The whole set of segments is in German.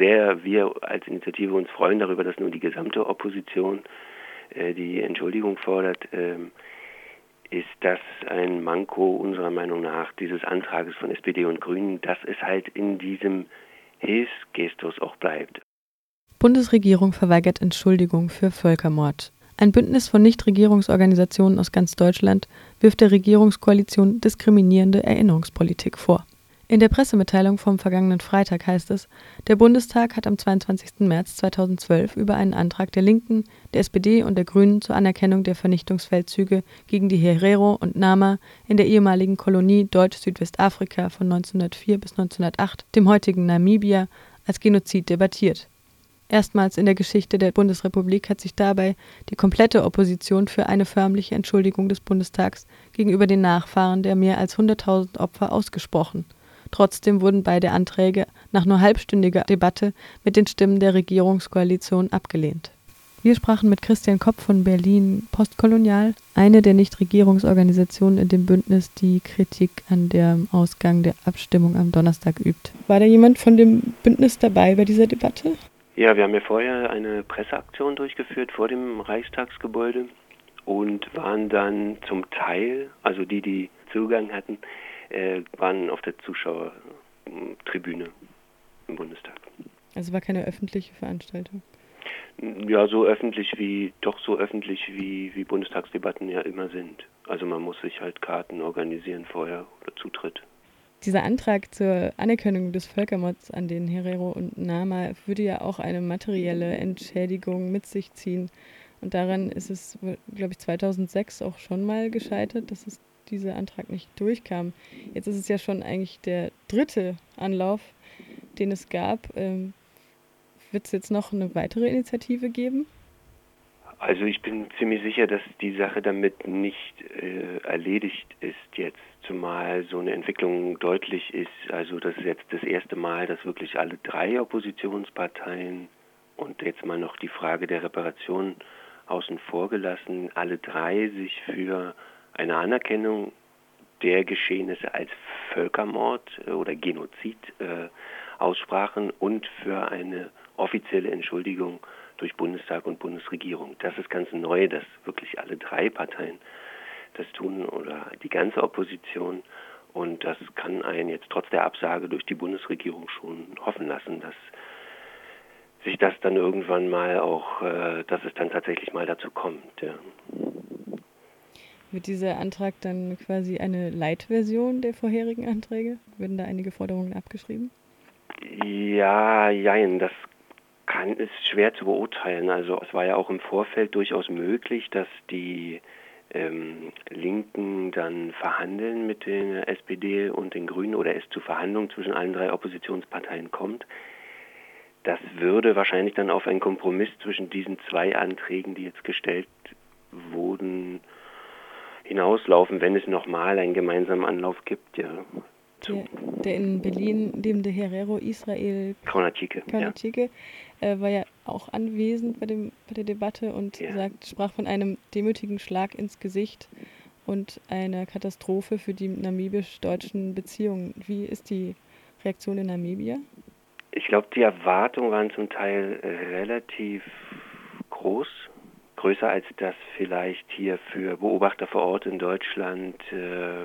sehr wir als Initiative uns freuen darüber, dass nun die gesamte Opposition äh, die Entschuldigung fordert, ähm, ist das ein Manko unserer Meinung nach dieses Antrages von SPD und Grünen, dass es halt in diesem Hilfsgestus auch bleibt. Bundesregierung verweigert Entschuldigung für Völkermord. Ein Bündnis von Nichtregierungsorganisationen aus ganz Deutschland wirft der Regierungskoalition diskriminierende Erinnerungspolitik vor. In der Pressemitteilung vom vergangenen Freitag heißt es, der Bundestag hat am 22. März 2012 über einen Antrag der Linken, der SPD und der Grünen zur Anerkennung der Vernichtungsfeldzüge gegen die Herero und Nama in der ehemaligen Kolonie Deutsch-Südwestafrika von 1904 bis 1908, dem heutigen Namibia, als Genozid debattiert. Erstmals in der Geschichte der Bundesrepublik hat sich dabei die komplette Opposition für eine förmliche Entschuldigung des Bundestags gegenüber den Nachfahren der mehr als 100.000 Opfer ausgesprochen – Trotzdem wurden beide Anträge nach nur halbstündiger Debatte mit den Stimmen der Regierungskoalition abgelehnt. Wir sprachen mit Christian Kopp von Berlin Postkolonial, eine der Nichtregierungsorganisationen in dem Bündnis, die Kritik an dem Ausgang der Abstimmung am Donnerstag übt. War da jemand von dem Bündnis dabei bei dieser Debatte? Ja, wir haben ja vorher eine Presseaktion durchgeführt vor dem Reichstagsgebäude und waren dann zum Teil, also die, die Zugang hatten, äh, waren auf der Zuschauertribüne im Bundestag. Also war keine öffentliche Veranstaltung? Ja, so öffentlich wie, doch so öffentlich wie, wie Bundestagsdebatten ja immer sind. Also man muss sich halt Karten organisieren vorher oder Zutritt. Dieser Antrag zur Anerkennung des Völkermords an den Herero und Nama würde ja auch eine materielle Entschädigung mit sich ziehen. Und daran ist es, glaube ich, 2006 auch schon mal gescheitert, dass es dieser Antrag nicht durchkam. Jetzt ist es ja schon eigentlich der dritte Anlauf, den es gab. Ähm, Wird es jetzt noch eine weitere Initiative geben? Also ich bin ziemlich sicher, dass die Sache damit nicht äh, erledigt ist jetzt, zumal so eine Entwicklung deutlich ist. Also das ist jetzt das erste Mal, dass wirklich alle drei Oppositionsparteien und jetzt mal noch die Frage der Reparation außen vor gelassen, alle drei sich für eine Anerkennung der Geschehnisse als Völkermord äh, oder Genozid äh, aussprachen und für eine offizielle Entschuldigung durch Bundestag und Bundesregierung. Das ist ganz neu, dass wirklich alle drei Parteien das tun oder die ganze Opposition. Und das kann einen jetzt trotz der Absage durch die Bundesregierung schon hoffen lassen, dass sich das dann irgendwann mal auch, äh, dass es dann tatsächlich mal dazu kommt. Ja. Wird dieser Antrag dann quasi eine Leitversion der vorherigen Anträge? Werden da einige Forderungen abgeschrieben? Ja, jein, das kann, ist schwer zu beurteilen. Also es war ja auch im Vorfeld durchaus möglich, dass die ähm, Linken dann verhandeln mit den SPD und den Grünen oder es zu Verhandlungen zwischen allen drei Oppositionsparteien kommt. Das würde wahrscheinlich dann auf einen Kompromiss zwischen diesen zwei Anträgen, die jetzt gestellt wurden, hinauslaufen, wenn es nochmal einen gemeinsamen Anlauf gibt, ja. Der, der, in Berlin lebende Herero Israel Kaunatschike, ja. äh, war ja auch anwesend bei, dem, bei der Debatte und ja. sagt, sprach von einem demütigen Schlag ins Gesicht und einer Katastrophe für die namibisch-deutschen Beziehungen. Wie ist die Reaktion in Namibia? Ich glaube, die Erwartungen waren zum Teil relativ groß größer als das vielleicht hier für Beobachter vor Ort in Deutschland äh,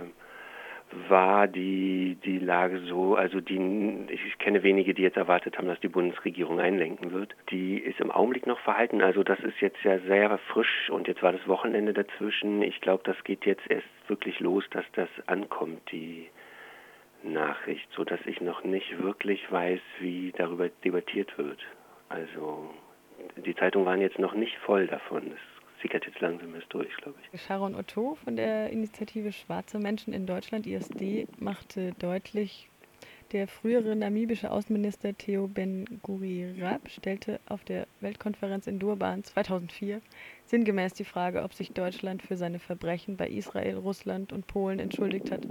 war die, die Lage so, also die, ich kenne wenige, die jetzt erwartet haben, dass die Bundesregierung einlenken wird. Die ist im Augenblick noch verhalten, also das ist jetzt ja sehr frisch und jetzt war das Wochenende dazwischen. Ich glaube, das geht jetzt erst wirklich los, dass das ankommt, die Nachricht, so dass ich noch nicht wirklich weiß, wie darüber debattiert wird. Also die Zeitungen waren jetzt noch nicht voll davon. Das sickert jetzt langsam erst durch, glaube ich. Sharon Otto von der Initiative Schwarze Menschen in Deutschland, ISD, machte deutlich, der frühere namibische Außenminister Theo Ben-Gurirat stellte auf der Weltkonferenz in Durban 2004 sinngemäß die Frage, ob sich Deutschland für seine Verbrechen bei Israel, Russland und Polen entschuldigt hat,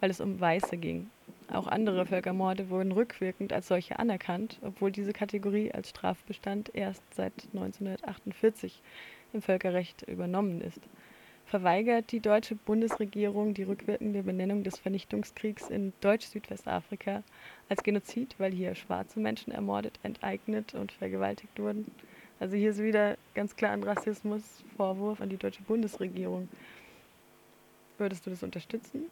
weil es um Weiße ging. Auch andere Völkermorde wurden rückwirkend als solche anerkannt, obwohl diese Kategorie als Strafbestand erst seit 1948 im Völkerrecht übernommen ist. verweigert die deutsche Bundesregierung die rückwirkende Benennung des Vernichtungskriegs in Deutsch-Südwestafrika als Genozid, weil hier schwarze Menschen ermordet, enteignet und vergewaltigt wurden. Also hier ist wieder ganz klar ein Rassismusvorwurf an die deutsche Bundesregierung. Würdest du das unterstützen?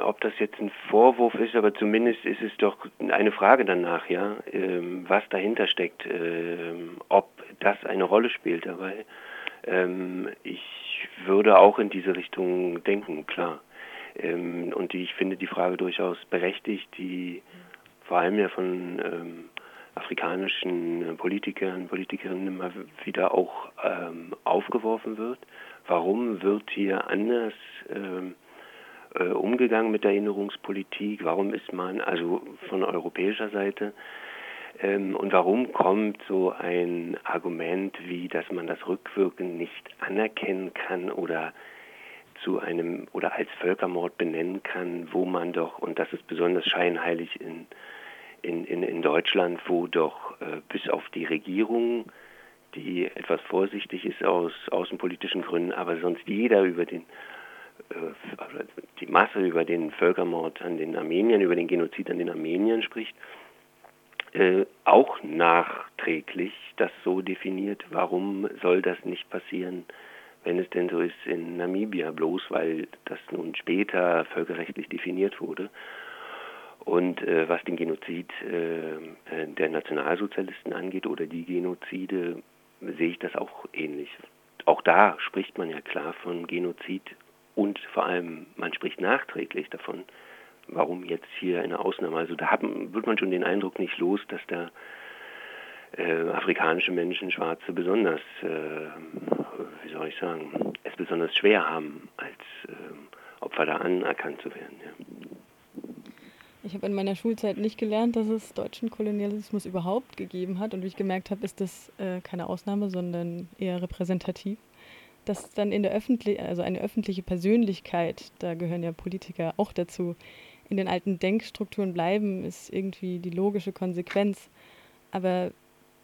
Ob das jetzt ein Vorwurf ist, aber zumindest ist es doch eine Frage danach, ja, ähm, was dahinter steckt, ähm, ob das eine Rolle spielt dabei. Ähm, ich würde auch in diese Richtung denken, klar. Und ich finde die Frage durchaus berechtigt, die vor allem ja von afrikanischen Politikern, Politikerinnen immer wieder auch aufgeworfen wird. Warum wird hier anders äh, umgegangen mit der Erinnerungspolitik? Warum ist man also von europäischer Seite ähm, und warum kommt so ein Argument wie, dass man das Rückwirken nicht anerkennen kann oder zu einem oder als Völkermord benennen kann, wo man doch, und das ist besonders scheinheilig in, in, in, in Deutschland, wo doch äh, bis auf die Regierung, die etwas vorsichtig ist aus außenpolitischen Gründen, aber sonst jeder über den äh, die Masse über den Völkermord an den Armeniern, über den Genozid an den Armeniern spricht, äh, auch nachträglich das so definiert, warum soll das nicht passieren, wenn es denn so ist in Namibia, bloß weil das nun später völkerrechtlich definiert wurde. Und äh, was den Genozid äh, äh der Nationalsozialisten angeht oder die Genozide, sehe ich das auch ähnlich. Auch da spricht man ja klar von Genozid und vor allem man spricht nachträglich davon, warum jetzt hier eine Ausnahme? Also da haben, wird man schon den Eindruck nicht los, dass da äh, afrikanische Menschen, Schwarze besonders, äh, wie soll ich sagen, es besonders schwer haben, als äh, Opfer da anerkannt zu werden. Ja. Ich habe in meiner Schulzeit nicht gelernt, dass es deutschen Kolonialismus überhaupt gegeben hat. Und wie ich gemerkt habe, ist das äh, keine Ausnahme, sondern eher repräsentativ. Dass dann in der öffentlichen, also eine öffentliche Persönlichkeit, da gehören ja Politiker auch dazu, in den alten Denkstrukturen bleiben, ist irgendwie die logische Konsequenz. Aber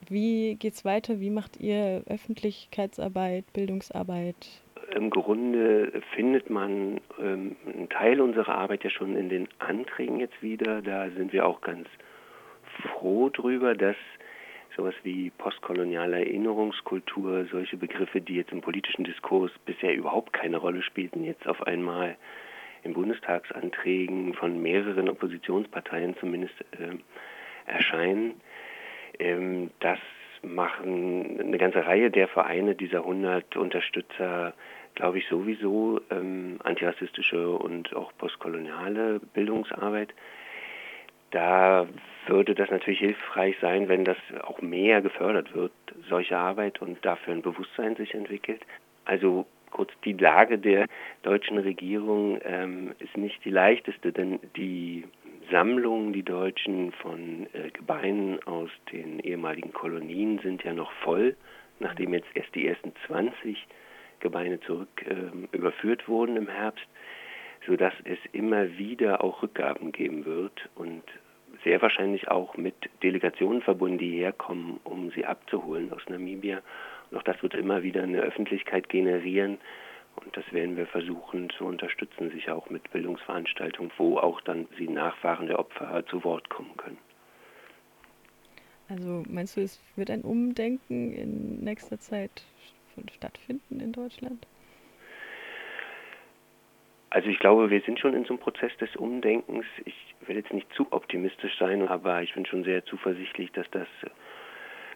wie geht es weiter? Wie macht ihr Öffentlichkeitsarbeit, Bildungsarbeit? Im Grunde findet man ähm, einen Teil unserer Arbeit ja schon in den Anträgen jetzt wieder. Da sind wir auch ganz froh drüber, dass sowas wie postkoloniale Erinnerungskultur, solche Begriffe, die jetzt im politischen Diskurs bisher überhaupt keine Rolle spielten, jetzt auf einmal in Bundestagsanträgen von mehreren Oppositionsparteien zumindest äh, erscheinen. Ähm, das machen eine ganze Reihe der Vereine dieser 100 Unterstützer, glaube ich, sowieso ähm, antirassistische und auch postkoloniale Bildungsarbeit. Da würde das natürlich hilfreich sein, wenn das auch mehr gefördert wird, solche Arbeit und dafür ein Bewusstsein sich entwickelt. Also kurz, die Lage der deutschen Regierung ähm, ist nicht die leichteste, denn die Sammlungen, die Deutschen von äh, Gebeinen aus den ehemaligen Kolonien sind ja noch voll, nachdem jetzt erst die ersten 20 Gebeine zurück äh, überführt wurden im Herbst, sodass es immer wieder auch Rückgaben geben wird und sehr wahrscheinlich auch mit Delegationen verbunden, die herkommen, um sie abzuholen aus Namibia auch das wird immer wieder eine Öffentlichkeit generieren. Und das werden wir versuchen zu unterstützen, sicher auch mit Bildungsveranstaltungen, wo auch dann die Nachfahren der Opfer zu Wort kommen können. Also meinst du, es wird ein Umdenken in nächster Zeit stattfinden in Deutschland? Also ich glaube, wir sind schon in so einem Prozess des Umdenkens. Ich will jetzt nicht zu optimistisch sein, aber ich bin schon sehr zuversichtlich, dass das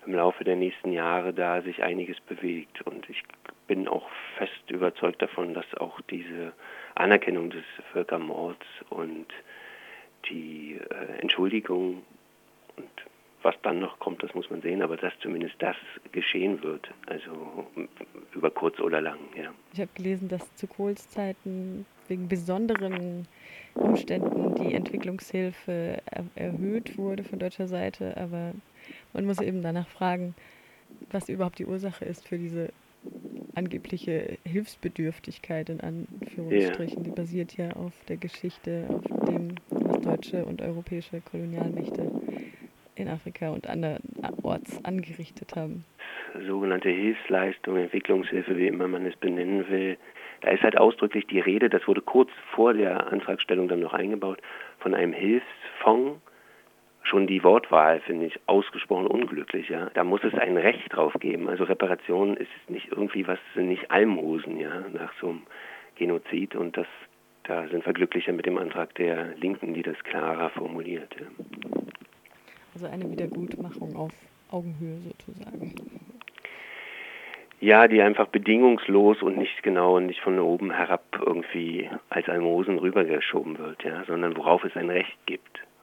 im Laufe der nächsten Jahre da sich einiges bewegt. Und ich bin auch fest überzeugt davon, dass auch diese Anerkennung des Völkermords und die äh, Entschuldigung und was dann noch kommt, das muss man sehen, aber dass zumindest das geschehen wird, also über kurz oder lang, ja. Ich habe gelesen, dass zu Kohls Zeiten wegen besonderen Umständen die Entwicklungshilfe er erhöht wurde von deutscher Seite, aber man muss eben danach fragen, was überhaupt die Ursache ist für diese angebliche Hilfsbedürftigkeit in Anführungsstrichen. Yeah. Die basiert ja auf der Geschichte, auf dem, was deutsche und europäische Kolonialmächte in Afrika und anderorts angerichtet haben. Sogenannte Hilfsleistung, Entwicklungshilfe, wie immer man es benennen will. Da ist halt ausdrücklich die Rede, das wurde kurz vor der Antragstellung dann noch eingebaut, von einem Hilfsfonds. Schon die Wortwahl finde ich ausgesprochen unglücklich, ja. Da muss es ein Recht drauf geben. Also Reparation ist nicht irgendwie was, sind nicht Almosen, ja, nach so einem Genozid und das da sind wir glücklicher mit dem Antrag der Linken, die das klarer formuliert. Ja. Also eine Wiedergutmachung auf Augenhöhe sozusagen. Ja, die einfach bedingungslos und nicht genau und nicht von oben herab irgendwie als Almosen rübergeschoben wird, ja, sondern worauf es ein Recht gibt.